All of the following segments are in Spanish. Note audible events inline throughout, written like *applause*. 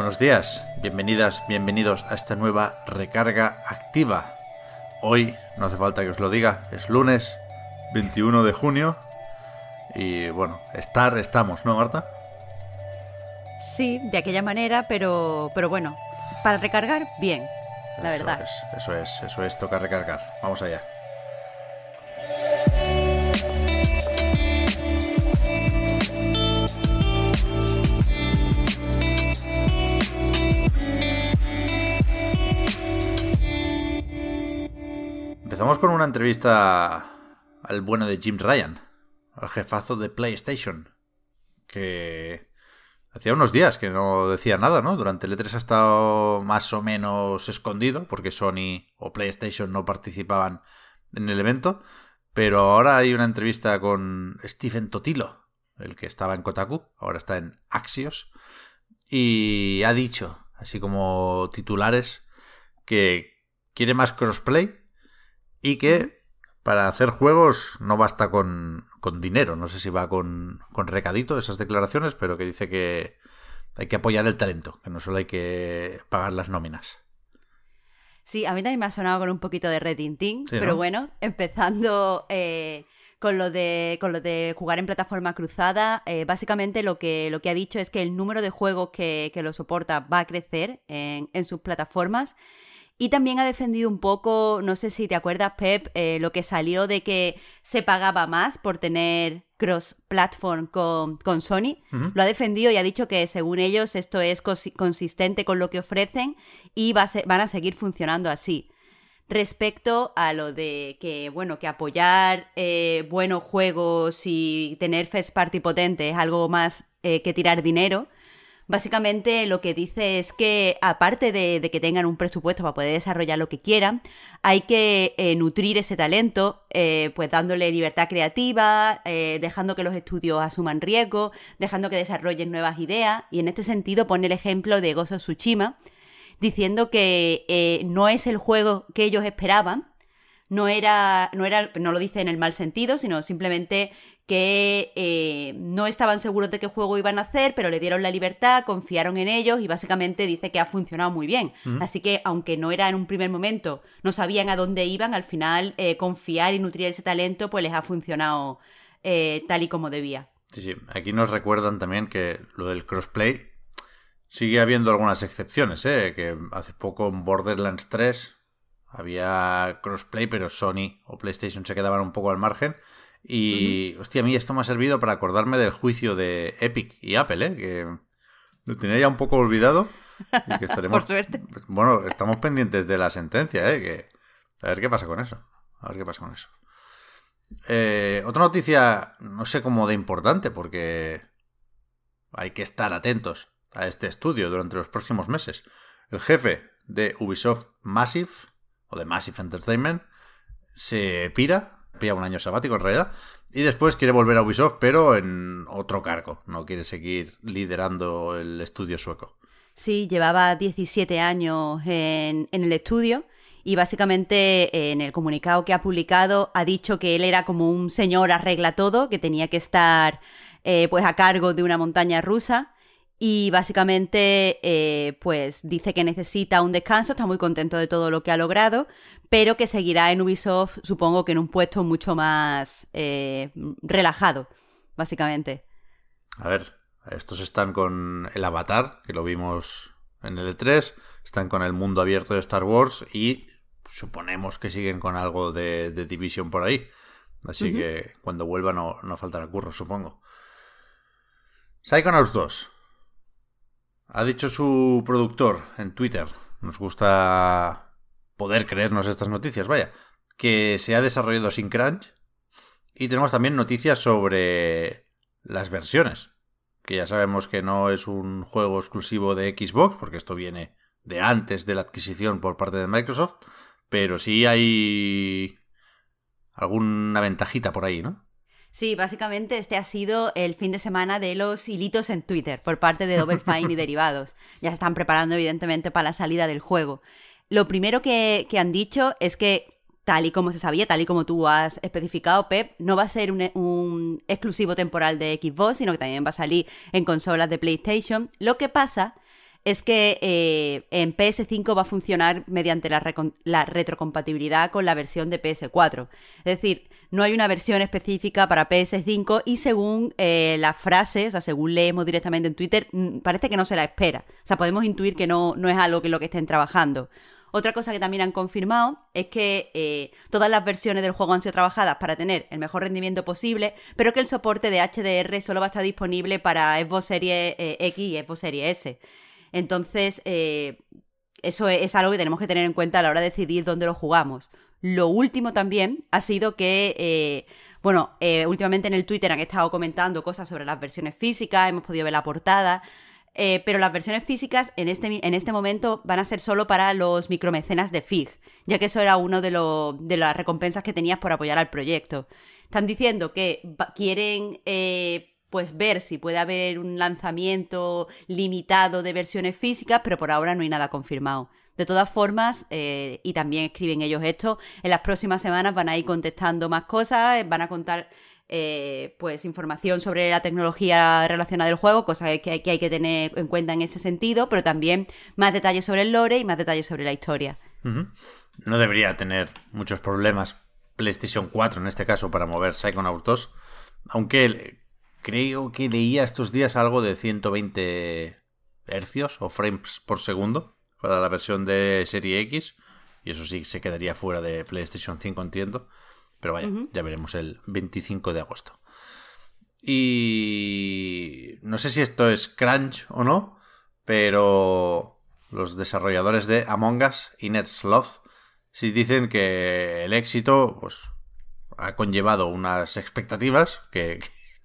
Buenos días, bienvenidas, bienvenidos a esta nueva recarga activa. Hoy, no hace falta que os lo diga, es lunes 21 de junio y bueno, estar estamos, ¿no, Marta? Sí, de aquella manera, pero, pero bueno, para recargar, bien, la Eso verdad. es, eso es, eso es, toca recargar. Vamos allá. Empezamos con una entrevista al bueno de Jim Ryan, al jefazo de PlayStation, que hacía unos días que no decía nada, ¿no? Durante el E3 ha estado más o menos escondido, porque Sony o PlayStation no participaban en el evento, pero ahora hay una entrevista con Stephen Totilo, el que estaba en Kotaku, ahora está en Axios, y ha dicho, así como titulares, que quiere más crossplay y que para hacer juegos no basta con, con dinero. No sé si va con, con recadito esas declaraciones, pero que dice que hay que apoyar el talento, que no solo hay que pagar las nóminas. Sí, a mí también me ha sonado con un poquito de retintín, Sí, pero ¿no? bueno, empezando eh, con lo de con lo de jugar en plataforma cruzada, eh, básicamente lo que, lo que ha dicho es que el número de juegos que, que lo soporta va a crecer en, en sus plataformas. Y también ha defendido un poco, no sé si te acuerdas, Pep, eh, lo que salió de que se pagaba más por tener cross-platform con, con Sony. Lo ha defendido y ha dicho que según ellos esto es consi- consistente con lo que ofrecen y va a se- van a seguir funcionando así. Respecto a lo de que, bueno, que apoyar eh, buenos juegos y tener first party potente es algo más eh, que tirar dinero, Básicamente lo que dice es que aparte de, que tengan un presupuesto para poder desarrollar lo que quieran, hay que eh, nutrir ese talento, eh, pues dándole libertad creativa, eh, dejando que los estudios asuman riesgo, dejando que desarrollen nuevas ideas. Y en este sentido pone el ejemplo de Gozo Tsushima, diciendo que no es el juego que ellos esperaban, no era, no era, no lo dice en el mal sentido, sino simplemente que eh, no estaban seguros de qué juego iban a hacer, pero le dieron la libertad, confiaron en ellos y básicamente dice que ha funcionado muy bien. Así que aunque no era en un primer momento, no sabían a dónde iban, al final eh, confiar y nutrir ese talento pues les ha funcionado eh, tal y como debía. Sí, sí. Aquí nos recuerdan también que lo del crossplay sigue habiendo algunas excepciones, ¿eh? Que hace poco en Borderlands 3 había crossplay, pero Sony o PlayStation se quedaban un poco al margen. Y, hostia, a mí esto me ha servido para acordarme del juicio de Epic y Apple, ¿eh? Que lo tenía ya un poco olvidado. Y que *laughs* estaremos, Por suerte. Bueno, estamos pendientes de la sentencia, ¿eh? Que, a ver qué pasa con eso. A ver qué pasa con eso. Eh, otra noticia, no sé cómo de importante, porque hay que estar atentos a este estudio durante los próximos meses. El jefe de Ubisoft Massive, o de Massive Entertainment, se pira, pilla un año sabático en realidad, y después quiere volver a Ubisoft, pero en otro cargo. No quiere seguir liderando el estudio sueco. Sí, llevaba 17 años en, en el estudio y básicamente eh, en el comunicado que ha publicado ha dicho que él era como un señor arregla todo, que tenía que estar eh, pues a cargo de una montaña rusa y básicamente eh, pues dice que necesita un descanso, está muy contento de todo lo que ha logrado, pero que seguirá en Ubisoft supongo que en un puesto mucho más eh, relajado, básicamente. A ver, estos están con el Avatar, que lo vimos en el E3, están con el mundo abierto de Star Wars y suponemos que siguen con algo de, de Division por ahí. Así que cuando vuelva no, no faltará curro, supongo. Psychonauts 2. Ha dicho su productor en Twitter, nos gusta poder creernos estas noticias, vaya, que se ha desarrollado sin crunch Y tenemos también noticias sobre las versiones. Que ya sabemos que no es un juego exclusivo de Xbox, porque esto viene de antes de la adquisición por parte de Microsoft. Pero sí hay alguna ventajita por ahí, ¿no? Sí, básicamente este ha sido el fin de semana de los hilitos en Twitter por parte de Double Fine y *laughs* derivados. Ya se están preparando, evidentemente, para la salida del juego. Lo primero que, han dicho es que, tal y como se sabía, tal y como tú has especificado, Pep, no va a ser un, un exclusivo temporal de Xbox, sino que también va a salir en consolas de PlayStation. Lo que pasa es que eh, en PS5 va a funcionar mediante la, retrocompatibilidad con la versión de PS4. Es decir, no hay una versión específica para PS5 y según eh, las frases, o sea, según leemos directamente en Twitter, parece que no se la espera. O sea, podemos intuir que no, no es algo que lo que estén trabajando. Otra cosa que también han confirmado es que eh, todas las versiones del juego han sido trabajadas para tener el mejor rendimiento posible, pero que el soporte de HDR solo va a estar disponible para Xbox Series X y Xbox Series S. Entonces, eh, eso es, algo que tenemos que tener en cuenta a la hora de decidir dónde lo jugamos. Lo último también ha sido que, eh, bueno, eh, últimamente en el Twitter han estado comentando cosas sobre las versiones físicas, hemos podido ver la portada, pero las versiones físicas en este, en este momento van a ser solo para los micromecenas de FIG, ya que eso era una de, de las recompensas que tenías por apoyar al proyecto. Están diciendo que quieren pues ver si puede haber un lanzamiento limitado de versiones físicas, pero por ahora no hay nada confirmado. De todas formas, eh, y también escriben ellos esto, en las próximas semanas van a ir contestando más cosas, van a contar eh, pues información sobre la tecnología relacionada del juego, cosas que hay, que hay que tener en cuenta en ese sentido, pero también más detalles sobre el lore y más detalles sobre la historia. No debería tener muchos problemas PlayStation 4 en este caso para mover Psychonauts 2, aunque Creo que leía estos días algo de 120 hercios o frames por segundo para la versión de Serie X. Y eso sí se quedaría fuera de PlayStation 5, entiendo. Pero vaya, ya veremos el 25 de agosto. Y no sé si esto es crunch o no, pero los desarrolladores de Among Us y NetSloth sí dicen que el éxito pues, ha conllevado unas expectativas que,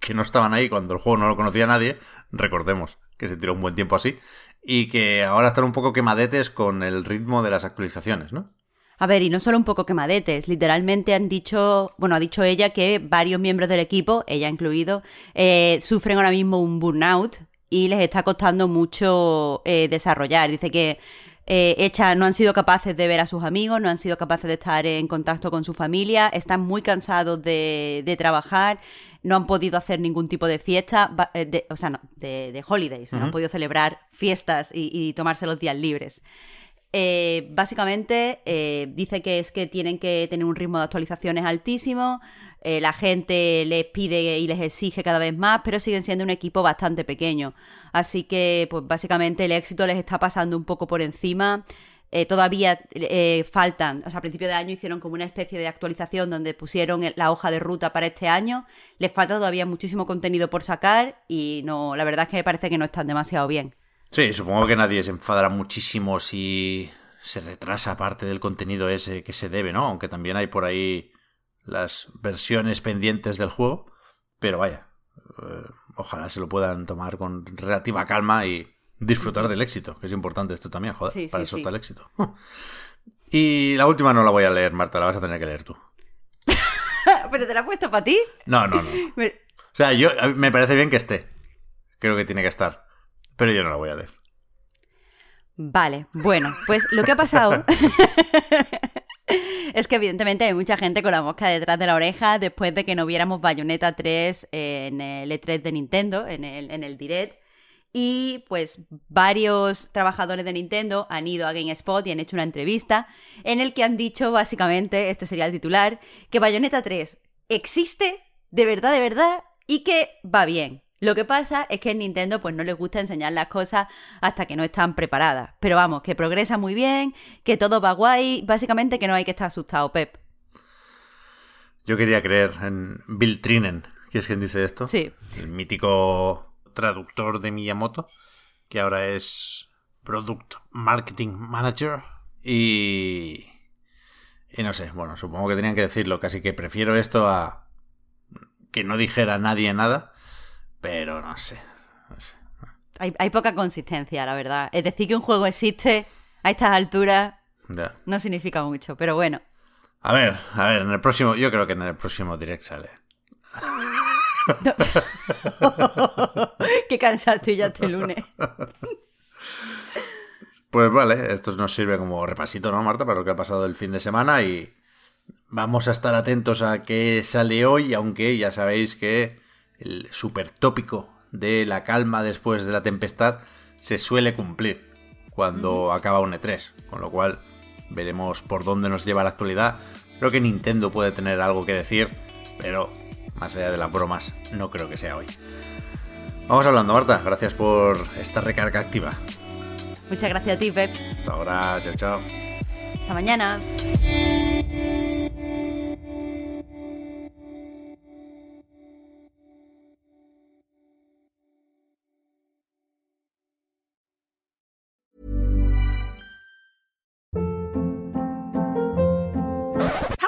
que no estaban ahí cuando el juego no lo conocía nadie, recordemos que se tiró un buen tiempo así, y que ahora están un poco quemadetes con el ritmo de las actualizaciones, ¿no? A ver, y no solo un poco quemadetes, literalmente han dicho, bueno, ha dicho ella que varios miembros del equipo, ella incluido, eh, sufren ahora mismo un burnout y les está costando mucho eh, desarrollar. Dice que eh, no han sido capaces de ver a sus amigos, no han sido capaces de estar en contacto con su familia, están muy cansados de, trabajar, no han podido hacer ningún tipo de fiesta, eh, o sea, no, de, holidays, no han podido celebrar fiestas y tomarse los días libres. Eh, básicamente eh, dice que es que tienen que tener un ritmo de actualizaciones altísimo, eh, la gente les pide y les exige cada vez más, pero siguen siendo un equipo bastante pequeño. Así que, pues básicamente el éxito les está pasando un poco por encima. todavía faltan, o sea, a principio de año hicieron como una especie de actualización donde pusieron la hoja de ruta para este año. Les falta todavía muchísimo contenido por sacar y no, la verdad es que me parece que no están demasiado bien. Sí, supongo que nadie se enfadará muchísimo si se retrasa parte del contenido ese que se debe, ¿no? Aunque también hay por ahí las versiones pendientes del juego. Pero vaya, eh, ojalá se lo puedan tomar con relativa calma y disfrutar del éxito, que es importante esto también, joder, para eso está el éxito. *laughs* y la última no la voy a leer, Marta, la vas a tener que leer tú. *laughs* ¿Pero te la he puesto para ti? No, no, no. *laughs* O sea, yo me parece bien que esté. Creo que tiene que estar. Pero yo no la voy a leer. Vale, bueno, pues lo que ha pasado *laughs* es que evidentemente hay mucha gente con la mosca detrás de la oreja después de que no viéramos Bayonetta 3 en el E3 de Nintendo, en el, en el Direct. Y pues varios trabajadores de Nintendo han ido a GameSpot y han hecho una entrevista en el que han dicho básicamente, este sería el titular, que Bayonetta 3 existe de verdad, de verdad y que va bien. Lo que pasa es que en Nintendo pues no les gusta enseñar las cosas hasta que no están preparadas. Pero vamos, que progresa muy bien, que todo va guay, básicamente que no hay que estar asustado, Pep. Yo quería creer en Bill Trinen, que es quien dice esto. Sí. El mítico traductor de Miyamoto, que ahora es Product Marketing Manager. Y... Y no sé, bueno, supongo que tenían que decirlo, casi que prefiero esto a que no dijera nadie nada, pero no sé. Hay, hay, poca consistencia, la verdad. Es decir, que un juego existe a estas alturas no significa mucho, pero bueno. A ver, a ver, en el próximo, yo creo que en el próximo direct sale. *laughs* Qué cansado estoy ya este lunes. *laughs* Pues vale, esto nos sirve como repasito, ¿no, Marta? Para lo que ha pasado el fin de semana y vamos a estar atentos a qué sale hoy, aunque ya sabéis que el super tópico de la calma después de la tempestad se suele cumplir cuando acaba un E3, con lo cual veremos por dónde nos lleva la actualidad. Creo que Nintendo puede tener algo que decir, pero más allá de las bromas, no creo que sea hoy. Vamos hablando, Marta. Gracias por esta recarga activa. Muchas gracias a ti, Pep. Hasta ahora, chao, chao. Hasta mañana.